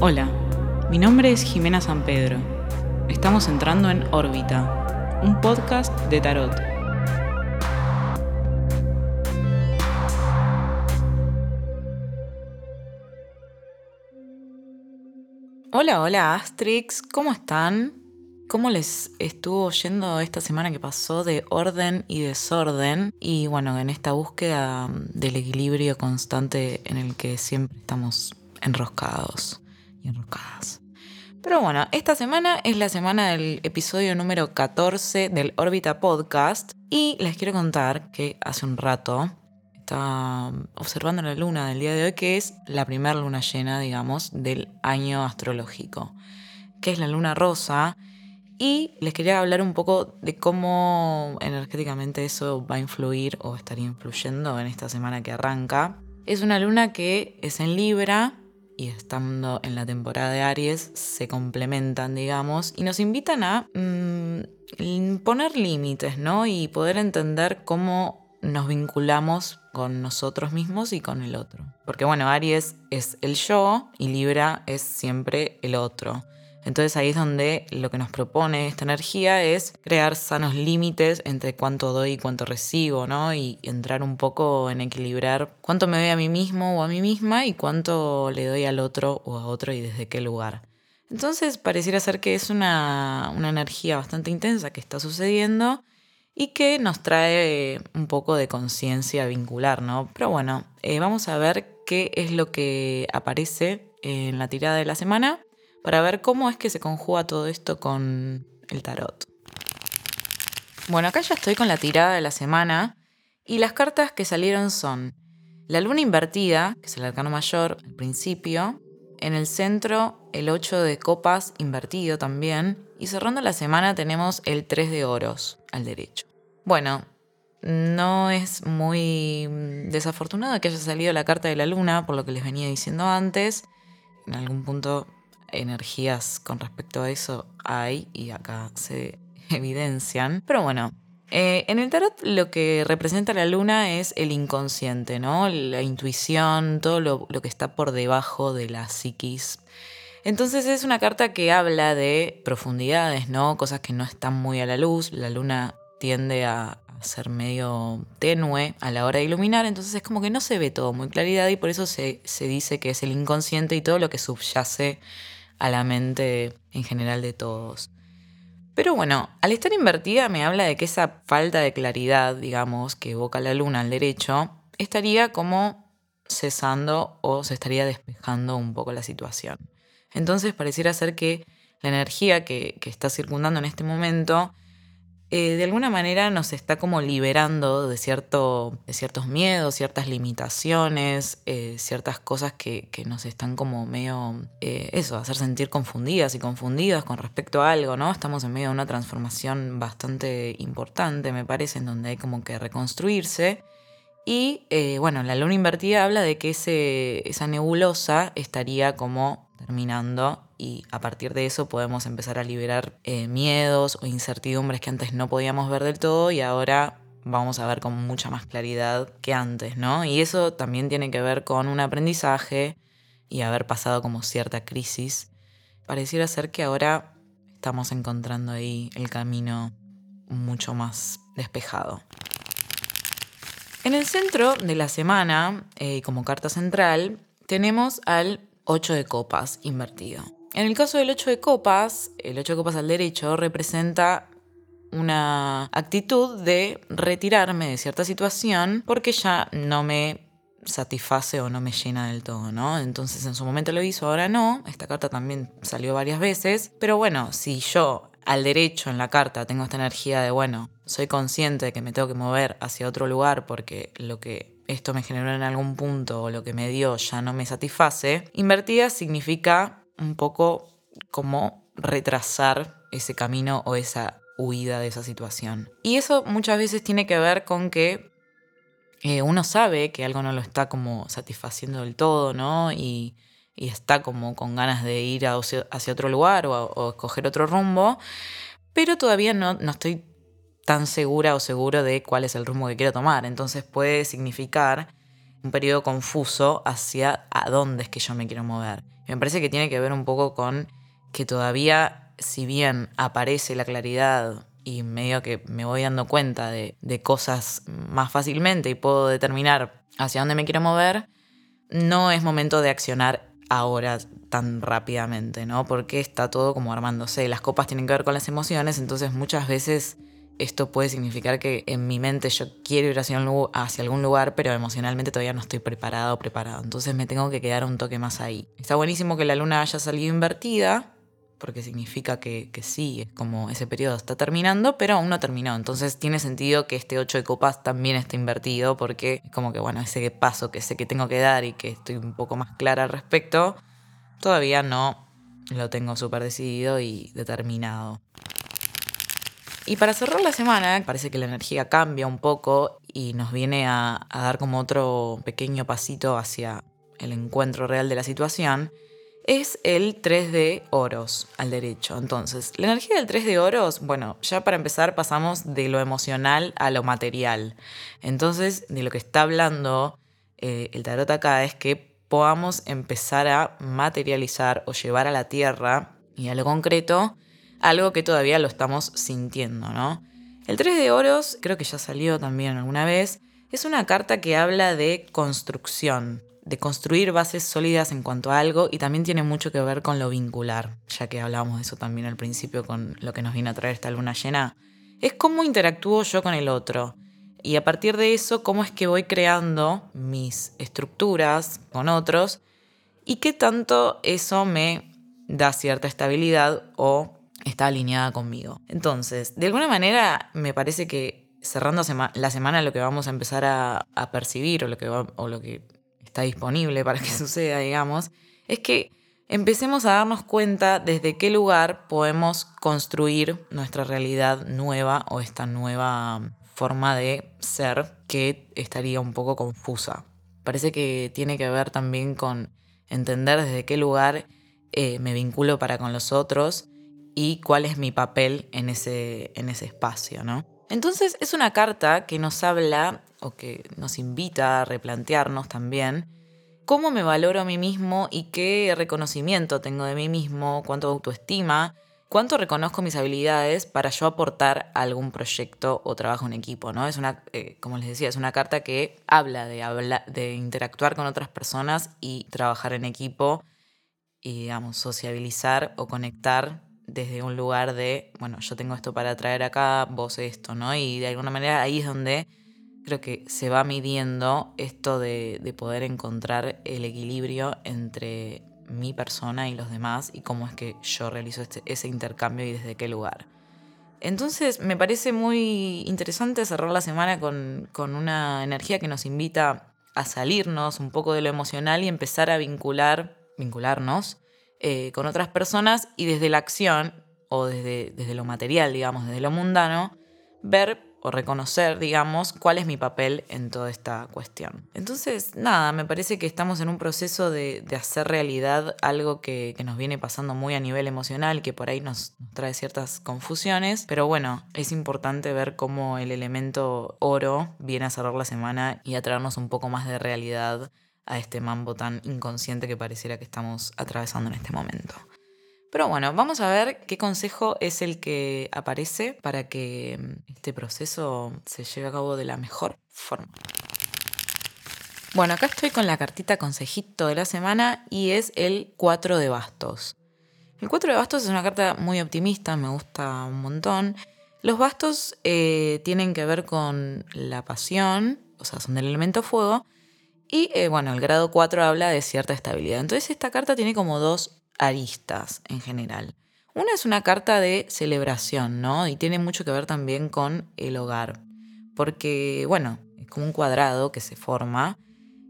Hola, mi nombre es Jimena San Pedro. Estamos entrando en órbita, un podcast de tarot. Hola, hola Astrix, ¿cómo están? ¿Cómo les estuvo yendo esta semana que pasó de orden y desorden? Y bueno, en esta búsqueda del equilibrio constante en el que siempre estamos enroscados enroscadas. Pero bueno, esta semana es la semana del episodio número 14 del Órbita Podcast y les quiero contar que hace un rato estaba observando la luna del día de hoy, que es la primera luna llena, digamos, del año astrológico, que es la luna rosa. Y les quería hablar un poco de cómo energéticamente eso va a influir o estaría influyendo en esta semana que arranca. Es una luna que es en Libra y estando en la temporada de Aries se complementan, digamos, y nos invitan a mm, poner límites, ¿no? Y poder entender cómo nos vinculamos con nosotros mismos y con el otro. Porque bueno, Aries es el yo y Libra es siempre el otro. Entonces ahí es donde lo que nos propone esta energía es crear sanos límites entre cuánto doy y cuánto recibo, ¿no? Y entrar un poco en equilibrar cuánto me doy a mí mismo o a mí misma y cuánto le doy al otro o a otro y desde qué lugar. Entonces pareciera ser que es una, una energía bastante intensa que está sucediendo y que nos trae un poco de conciencia vincular, ¿no? Pero bueno, eh, vamos a ver qué es lo que aparece en la tirada de la semana para ver cómo es que se conjuga todo esto con el tarot. Bueno, acá ya estoy con la tirada de la semana y las cartas que salieron son la luna invertida, que es el arcano mayor al principio, en el centro el 8 de copas invertido también, y cerrando la semana tenemos el 3 de oros al derecho. Bueno, no es muy desafortunado que haya salido la carta de la luna, por lo que les venía diciendo antes. En algún punto energías con respecto a eso hay y acá se evidencian. Pero bueno, eh, en el tarot lo que representa la luna es el inconsciente, ¿no? La intuición, todo lo, que está por debajo de la psiquis. Entonces es una carta que habla de profundidades, ¿no? Cosas que no están muy a la luz. La luna tiende a, ser medio tenue a la hora de iluminar, entonces es como que no se ve todo muy claridad y por eso se, se dice que es el inconsciente y todo lo que subyace a la mente en general de todos. Pero bueno, al estar invertida me habla de que esa falta de claridad, digamos, que evoca la luna al derecho, estaría como cesando o se estaría despejando un poco la situación. Entonces pareciera ser que la energía que, que está circundando en este momento eh, de alguna manera nos está como liberando de, cierto, de ciertos miedos, ciertas limitaciones, eh, ciertas cosas que, nos están como medio, eh, eso, hacer sentir confundidas y confundidas con respecto a algo, ¿no? Estamos en medio de una transformación bastante importante, me parece, en donde hay como que reconstruirse. Y bueno, la luna invertida habla de que esa nebulosa estaría como terminando y a partir de eso podemos empezar a liberar eh, miedos o incertidumbres que antes no podíamos ver del todo y ahora vamos a ver con mucha más claridad que antes, ¿no? Y eso también tiene que ver con un aprendizaje y haber pasado como cierta crisis. Pareciera ser que ahora estamos encontrando ahí el camino mucho más despejado. En el centro de la semana, eh, como carta central, tenemos al 8 de copas invertido. En el caso del 8 de copas, el 8 de copas al derecho representa una actitud de retirarme de cierta situación porque ya no me satisface o no me llena del todo, ¿no? Entonces en su momento lo hizo, ahora no. Esta carta también salió varias veces. Pero bueno, si yo al derecho en la carta tengo esta energía de, bueno, soy consciente de que me tengo que mover hacia otro lugar porque lo que esto me generó en algún punto o lo que me dio ya no me satisface, invertida significa un poco como retrasar ese camino o esa huida de esa situación. Y eso muchas veces tiene que ver con que eh, uno sabe que algo no lo está como satisfaciendo del todo, ¿no? Y, está como con ganas de ir hacia, otro lugar o, o, escoger otro rumbo, pero todavía no, no estoy tan segura o seguro de cuál es el rumbo que quiero tomar. Entonces puede significar un periodo confuso hacia a dónde es que yo me quiero mover. me parece que tiene que ver un poco con que todavía, si bien aparece la claridad y medio que me voy dando cuenta de, de cosas más fácilmente y puedo determinar hacia dónde me quiero mover, no es momento de accionar ahora tan rápidamente, ¿no? Porque está todo como armándose. Las copas tienen que ver con las emociones, entonces muchas veces esto puede significar que en mi mente yo quiero ir hacia, algún lugar, pero emocionalmente todavía no estoy preparado o preparado. Entonces me tengo que quedar un toque más ahí. Está buenísimo que la luna haya salido invertida, porque significa que, sí, es como ese periodo está terminando, pero aún no terminó. Entonces tiene sentido que este 8 de copas también esté invertido, porque es como que, bueno, ese paso que sé que tengo que dar y que estoy un poco más clara al respecto, todavía no lo tengo súper decidido y determinado. Y para cerrar la semana, parece que la energía cambia un poco y nos viene a, dar como otro pequeño pasito hacia el encuentro real de la situación es el 3 de oros al derecho. Entonces, la energía del 3 de oros, bueno, ya para empezar pasamos de lo emocional a lo material. Entonces, de lo que está hablando eh, el tarot acá es que podamos empezar a materializar o llevar a la tierra y a lo concreto algo que todavía lo estamos sintiendo, ¿no? El 3 de oros, creo que ya salió también alguna vez, es una carta que habla de construcción, de construir bases sólidas en cuanto a algo y también tiene mucho que ver con lo vincular, ya que hablábamos de eso también al principio con lo que nos viene a traer esta luna llena. Es cómo interactúo yo con el otro. Y a partir de eso, cómo es que voy creando mis estructuras con otros y qué tanto eso me da cierta estabilidad o está alineada conmigo. Entonces, de alguna manera me parece que cerrando la semana lo que vamos a empezar a, percibir o lo, que está disponible para que suceda, digamos, es que empecemos a darnos cuenta desde qué lugar podemos construir nuestra realidad nueva o esta nueva forma de ser que estaría un poco confusa. Parece que tiene que ver también con entender desde qué lugar eh, me vinculo para con los otros y cuál es mi papel en ese, en ese espacio, ¿no? Entonces es una carta que nos habla o que nos invita a replantearnos también cómo me valoro a mí mismo y qué reconocimiento tengo de mí mismo, cuánto autoestima, cuánto reconozco mis habilidades para yo aportar algún proyecto o trabajo en equipo, ¿no? Es una, eh, como les decía, es una carta que habla de, habla de interactuar con otras personas y trabajar en equipo y, digamos, sociabilizar o conectar desde un lugar de, bueno, yo tengo esto para traer acá, vos esto, ¿no? Y de alguna manera ahí es donde creo que se va midiendo esto de, poder encontrar el equilibrio entre mi persona y los demás y cómo es que yo realizo este, ese intercambio y desde qué lugar. Entonces me parece muy interesante cerrar la semana con, con una energía que nos invita a salirnos un poco de lo emocional y empezar a vincular, vincularnos eh, con otras personas y desde la acción o desde, desde lo material, digamos, desde lo mundano, ver o reconocer, digamos, cuál es mi papel en toda esta cuestión. Entonces, nada, me parece que estamos en un proceso de, hacer realidad algo que, que, nos viene pasando muy a nivel emocional, que por ahí nos, nos trae ciertas confusiones, pero bueno, es importante ver cómo el elemento oro viene a cerrar la semana y a traernos un poco más de realidad a este mambo tan inconsciente que pareciera que estamos atravesando en este momento. Pero bueno, vamos a ver qué consejo es el que aparece para que mm, este proceso se lleve a cabo de la mejor forma. Bueno, acá estoy con la cartita consejito de la semana y es el 4 de bastos. El 4 de bastos es una carta muy optimista, me gusta un montón. Los bastos eh, tienen que ver con la pasión, o sea, son del elemento fuego, y eh, bueno, el grado 4 habla de cierta estabilidad. Entonces esta carta tiene como dos aristas en general. Una es una carta de celebración, ¿no? Y tiene mucho que ver también con el hogar. Porque, bueno, es como un cuadrado que se forma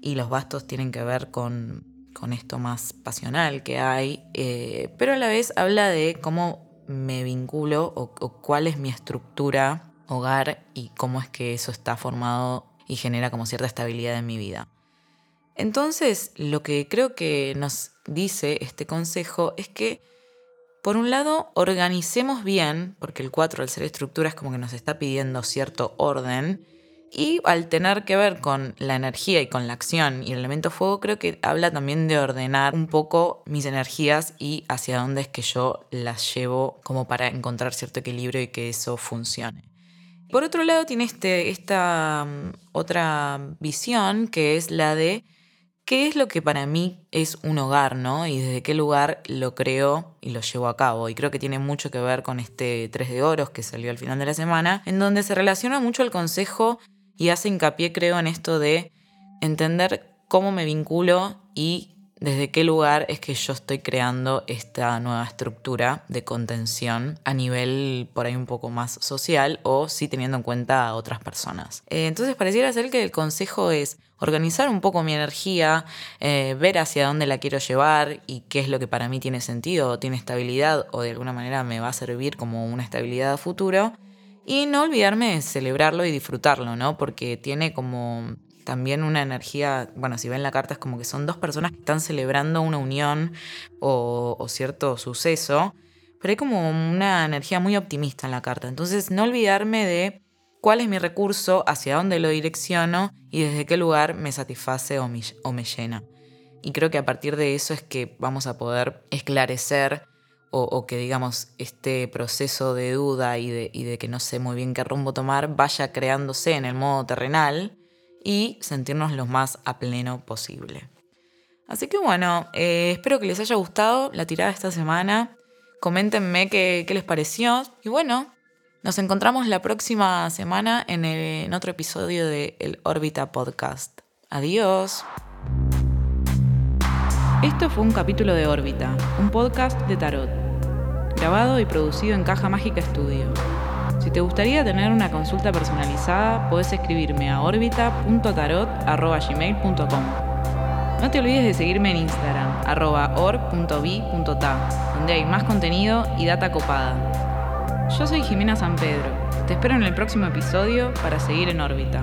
y los bastos tienen que ver con, con esto más pasional que hay, eh, pero a la vez habla de cómo me vinculo o cuál es mi estructura hogar y cómo es que eso está formado y genera como cierta estabilidad en mi vida. Entonces, lo que creo que nos dice este consejo es que, por un lado, organicemos bien, porque el 4 al ser estructura es como que nos está pidiendo cierto orden, Y al tener que ver con la energía y con la acción y el elemento fuego, creo que habla también de ordenar un poco mis energías y hacia dónde es que yo las llevo como para encontrar cierto equilibrio y que eso funcione. Por otro lado, tiene este, esta mm, otra visión que es la de qué es lo que para mí es un hogar, ¿no? Y desde qué lugar lo creo y lo llevo a cabo. Y creo que tiene mucho que ver con este 3 de oros que salió al final de la semana, en donde se relaciona mucho el consejo y hace hincapié, creo, en esto de entender cómo me vinculo y desde qué lugar es que yo estoy creando esta nueva estructura de contención a nivel por ahí un poco más social o sí teniendo en cuenta a otras personas. Eh, entonces pareciera ser que el consejo es organizar un poco mi energía, eh, ver hacia dónde la quiero llevar y qué es lo que para mí tiene sentido tiene estabilidad o de alguna manera me va a servir como una estabilidad a futuro. Y no olvidarme de celebrarlo y disfrutarlo, ¿no? Porque tiene como también una energía, bueno, si ven la carta es como que son dos personas que están celebrando una unión o, cierto suceso, pero hay como una energía muy optimista en la carta. Entonces, no olvidarme de cuál es mi recurso, hacia dónde lo direcciono y desde qué lugar me satisface o me, llena. Y creo que a partir de eso es que vamos a poder esclarecer o, que digamos este proceso de duda y de, y de que no sé muy bien qué rumbo tomar vaya creándose en el modo terrenal y sentirnos lo más a pleno posible. Así que bueno, eh, espero que les haya gustado la tirada de esta semana. Coméntenme qué, les pareció. Y bueno, nos encontramos la próxima semana en, en otro episodio de El Órbita Podcast. Adiós. Esto fue un capítulo de Órbita, un podcast de Tarot, grabado y producido en Caja Mágica Studio. Si te gustaría tener una consulta personalizada, puedes escribirme a orbita.tarot.gmail.com. No te olvides de seguirme en Instagram, arroba donde hay más contenido y data copada. Yo soy Jimena San Pedro. Te espero en el próximo episodio para seguir en órbita.